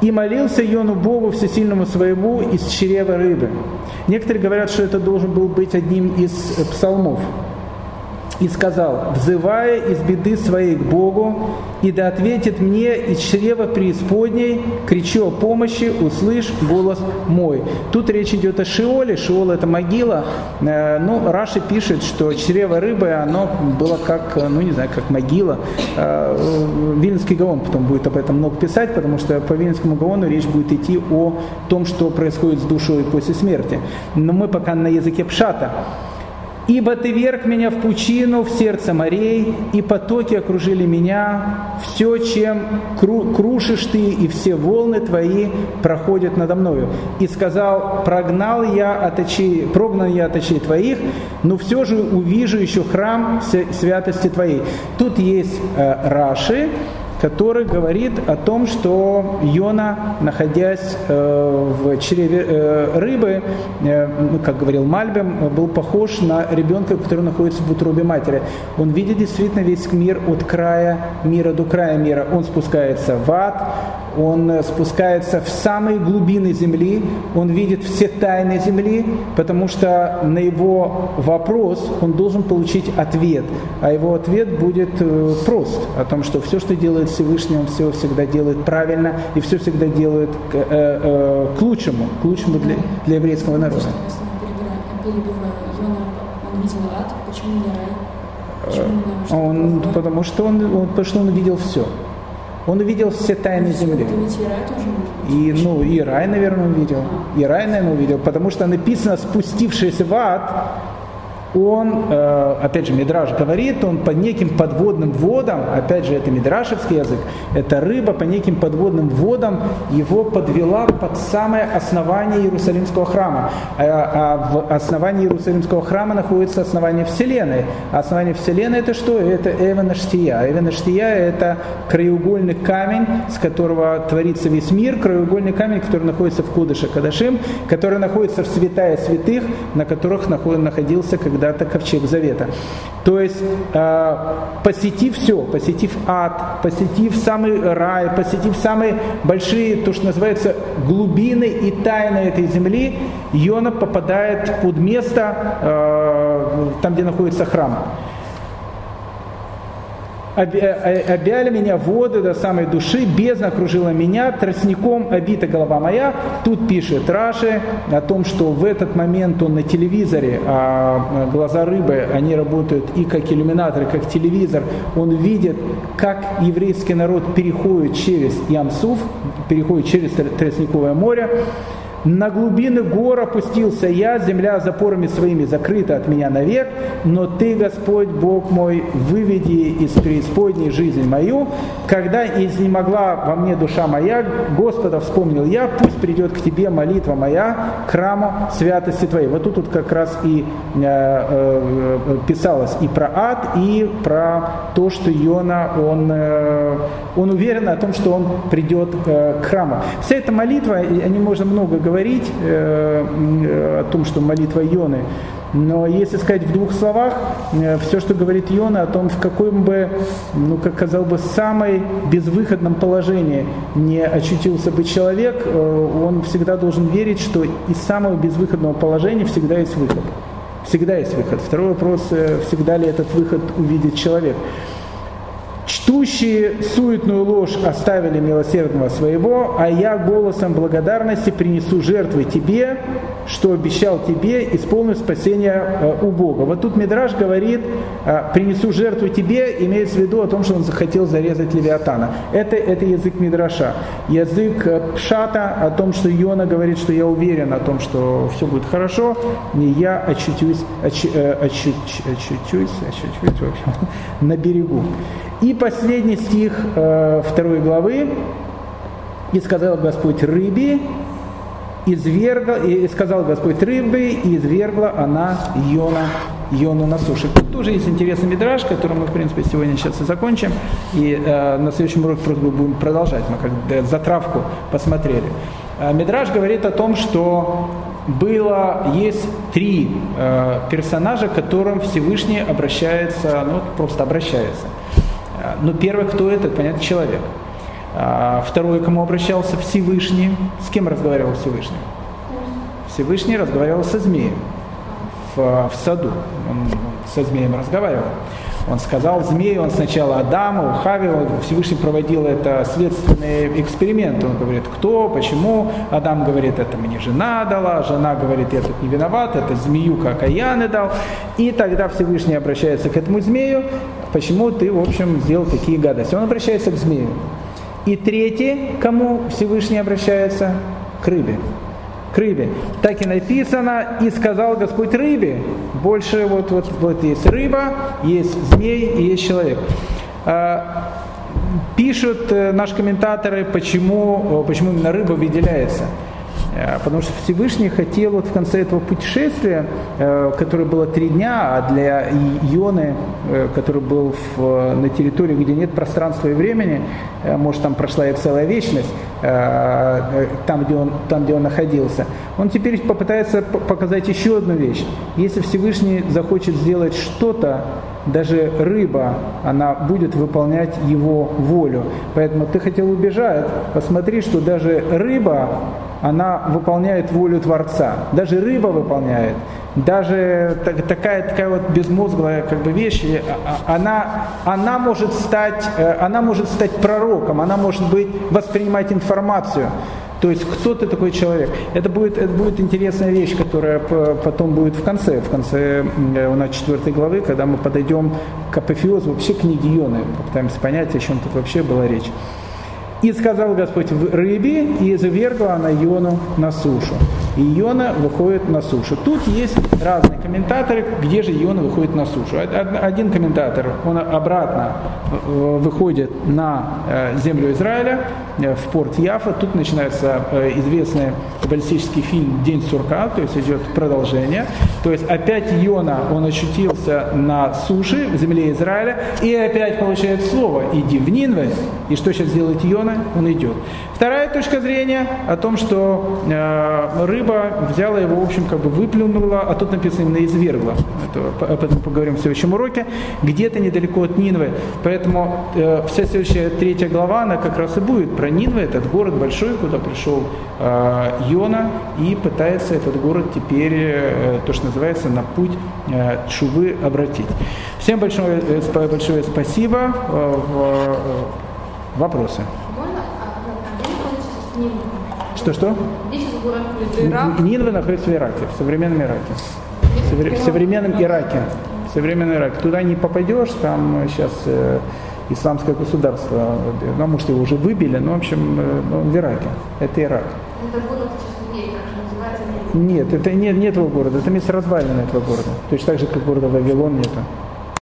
«И молился Йону Богу Всесильному своему из чрева рыбы». Некоторые говорят, что это должен был быть одним из э, псалмов и сказал, взывая из беды своей к Богу, и да ответит мне из чрева преисподней, кричу о помощи, услышь голос мой. Тут речь идет о Шиоле, Шиол это могила, э, ну, Раши пишет, что чрево рыбы, оно было как, ну, не знаю, как могила. Э, Вильнский Гаон потом будет об этом много писать, потому что по Вильнскому Гаону речь будет идти о том, что происходит с душой после смерти. Но мы пока на языке пшата. Ибо ты верг меня в пучину, в сердце морей, и потоки окружили меня. Все, чем кру крушишь ты, и все волны твои проходят надо мною. И сказал, прогнал я от очей, прогнал я от очей твоих, но все же увижу еще храм святости твоей. Тут есть э, Раши, который говорит о том, что Йона, находясь э, в чреве э, рыбы, э, ну, как говорил Мальбем, был похож на ребенка, который находится в утробе матери. Он видит действительно весь мир от края мира до края мира. Он спускается в ад, он спускается в самые глубины земли, он видит все тайны земли, потому что на его вопрос он должен получить ответ. А его ответ будет прост, о том, что все, что делает Всевышний, Он все всегда делает правильно и все всегда делает к, э, э, к лучшему, к лучшему для, для еврейского народа. Он, потому что он, он, потому что он увидел все. Он увидел все тайны земли. И, ну, и рай, наверное, увидел. И рай, наверное, увидел, потому что написано, спустившись в ад, он, э, опять же, Мидраж говорит, он по неким подводным водам, опять же, это мидрашевский язык, это рыба по неким подводным водам его подвела под самое основание Иерусалимского храма. А, а в основании Иерусалимского храма находится основание Вселенной. А основание Вселенной это что? Это Эвенаштия. Эвенаштия это краеугольный камень, с которого творится весь мир, краеугольный камень, который находится в Кудыше Кадашим, который находится в святая святых, на которых находился когда когда-то ковчег завета. То есть, э, посетив все, посетив ад, посетив самый рай, посетив самые большие, то, что называется, глубины и тайны этой земли, Йона попадает под место, э, там, где находится храм. Э, обяли меня воды до самой души, бездна окружила меня, тростником обита голова моя. Тут пишет Раши о том, что в этот момент он на телевизоре, а глаза рыбы, они работают и как иллюминаторы, как телевизор. Он видит, как еврейский народ переходит через Ямсуф, переходит через Тростниковое море. На глубины гор опустился я, земля запорами своими закрыта от меня навек, но Ты, Господь, Бог мой, выведи из преисподней жизнь мою. Когда изнемогла во мне душа моя, Господа вспомнил я, пусть придет к Тебе молитва моя, к храму святости Твоей. Вот тут вот как раз и э, э, писалось и про ад, и про то, что Иона, он, э, он уверен о том, что он придет э, к храму. Вся эта молитва, о ней можно много говорить, говорить э, о том, что молитва Йоны, но если сказать в двух словах, э, все, что говорит Йона о том, в каком бы, ну, как казалось бы, самой безвыходном положении не очутился бы человек, э, он всегда должен верить, что из самого безвыходного положения всегда есть выход. Всегда есть выход. Второй вопрос, всегда ли этот выход увидит человек. Чтущие суетную ложь оставили милосердного своего, а я голосом благодарности принесу жертвы тебе, что обещал тебе, исполню спасение э, у Бога. Вот тут Мидраш говорит, э, принесу жертву тебе, имеется в виду о том, что он захотел зарезать Левиатана. Это, это язык Мидраша. Язык э, Пшата о том, что Иона говорит, что я уверен о том, что все будет хорошо, не я очутюсь, очу, очу, очутюсь, очутюсь, в общем, [LAUGHS] на берегу. И последний стих э, второй главы. «И сказал Господь рыбе, извергла, и сказал Господь рыбы, и извергла она Йона, Йону на суше. Тут тоже есть интересный мидраж, который мы, в принципе, сегодня сейчас и закончим. И э, на следующем уроке просто будем продолжать. Мы как затравку посмотрели. Э, говорит о том, что было, есть три э, персонажа, к которым Всевышний обращается, ну, просто обращается. Э, Но ну, первый, кто это, понятно, человек. А второй, кому обращался Всевышний. С кем разговаривал Всевышний? Всевышний разговаривал со змеем в, в саду. Он со змеем разговаривал. Он сказал змею, он сначала Адаму, Хаве, Всевышний проводил это следственный эксперимент. Он говорит, кто, почему. Адам говорит, это мне жена дала, жена говорит, я тут не виноват, это змею как Аяны дал. И тогда Всевышний обращается к этому змею, почему ты, в общем, сделал такие гадости. Он обращается к змею. И третий, кому Всевышний обращается? К рыбе. к рыбе. Так и написано, и сказал Господь рыбе. Больше вот, вот, вот есть рыба, есть змей и есть человек. А, пишут э, наши комментаторы, почему, почему именно рыба выделяется. Э, потому что Всевышний хотел вот в конце этого путешествия, э, которое было три дня, а для Ионы, э, который был в, на территории, где нет пространства и времени, может там прошла и целая вечность, там где, он, там, где он находился, он теперь попытается показать еще одну вещь. Если Всевышний захочет сделать что-то, даже рыба, она будет выполнять его волю. Поэтому ты хотел убежать, посмотри, что даже рыба, она выполняет волю Творца. Даже рыба выполняет. Даже такая, такая вот безмозглая как бы вещь, а, а, она, она, может стать, э, она может стать пророком, она может быть, воспринимать информацию. То есть кто ты такой человек? Это будет, это будет интересная вещь, которая потом будет в конце, в конце у нас четвертой главы, когда мы подойдем к апофеозу вообще книги Ионы, попытаемся понять, о чем тут вообще была речь. И сказал Господь рыбе, и извергла она Иону на сушу. И Иона выходит на сушу. Тут есть разные комментаторы, где же Иона выходит на сушу. Один комментатор, он обратно э, выходит на э, землю Израиля, э, в порт Яфа. Тут начинается известный баллистический фильм «День сурка», то есть идет продолжение. То есть опять Иона, он ощутился на суше, в земле Израиля, и опять получает слово «иди в Нинве». И что сейчас делает Иона? Он идет. Вторая точка зрения о том, что э, рыба взяла его, в общем, как бы выплюнула, а тут написано именно извергла. Это, об этом поговорим в следующем уроке. Где-то недалеко от Нинвы. Поэтому э, вся следующая третья глава, она как раз и будет про Нинвы, этот город большой, куда пришел э, Йона и пытается этот город теперь, э, то, что называется, на путь э, Шувы обратить. Всем большое, э, большое спасибо. Э, э, вопросы? Что-что? Нинва находится в Ираке, в современном Ираке. В современном Ираке. В современном Ираке. Туда не попадешь, там сейчас э, исламское государство, ну, может, его уже выбили, но, в общем, э, он в Ираке. Это Ирак. Нет, это нет, нет этого города, это место развалины этого города. Точно так же, как города Вавилон нету.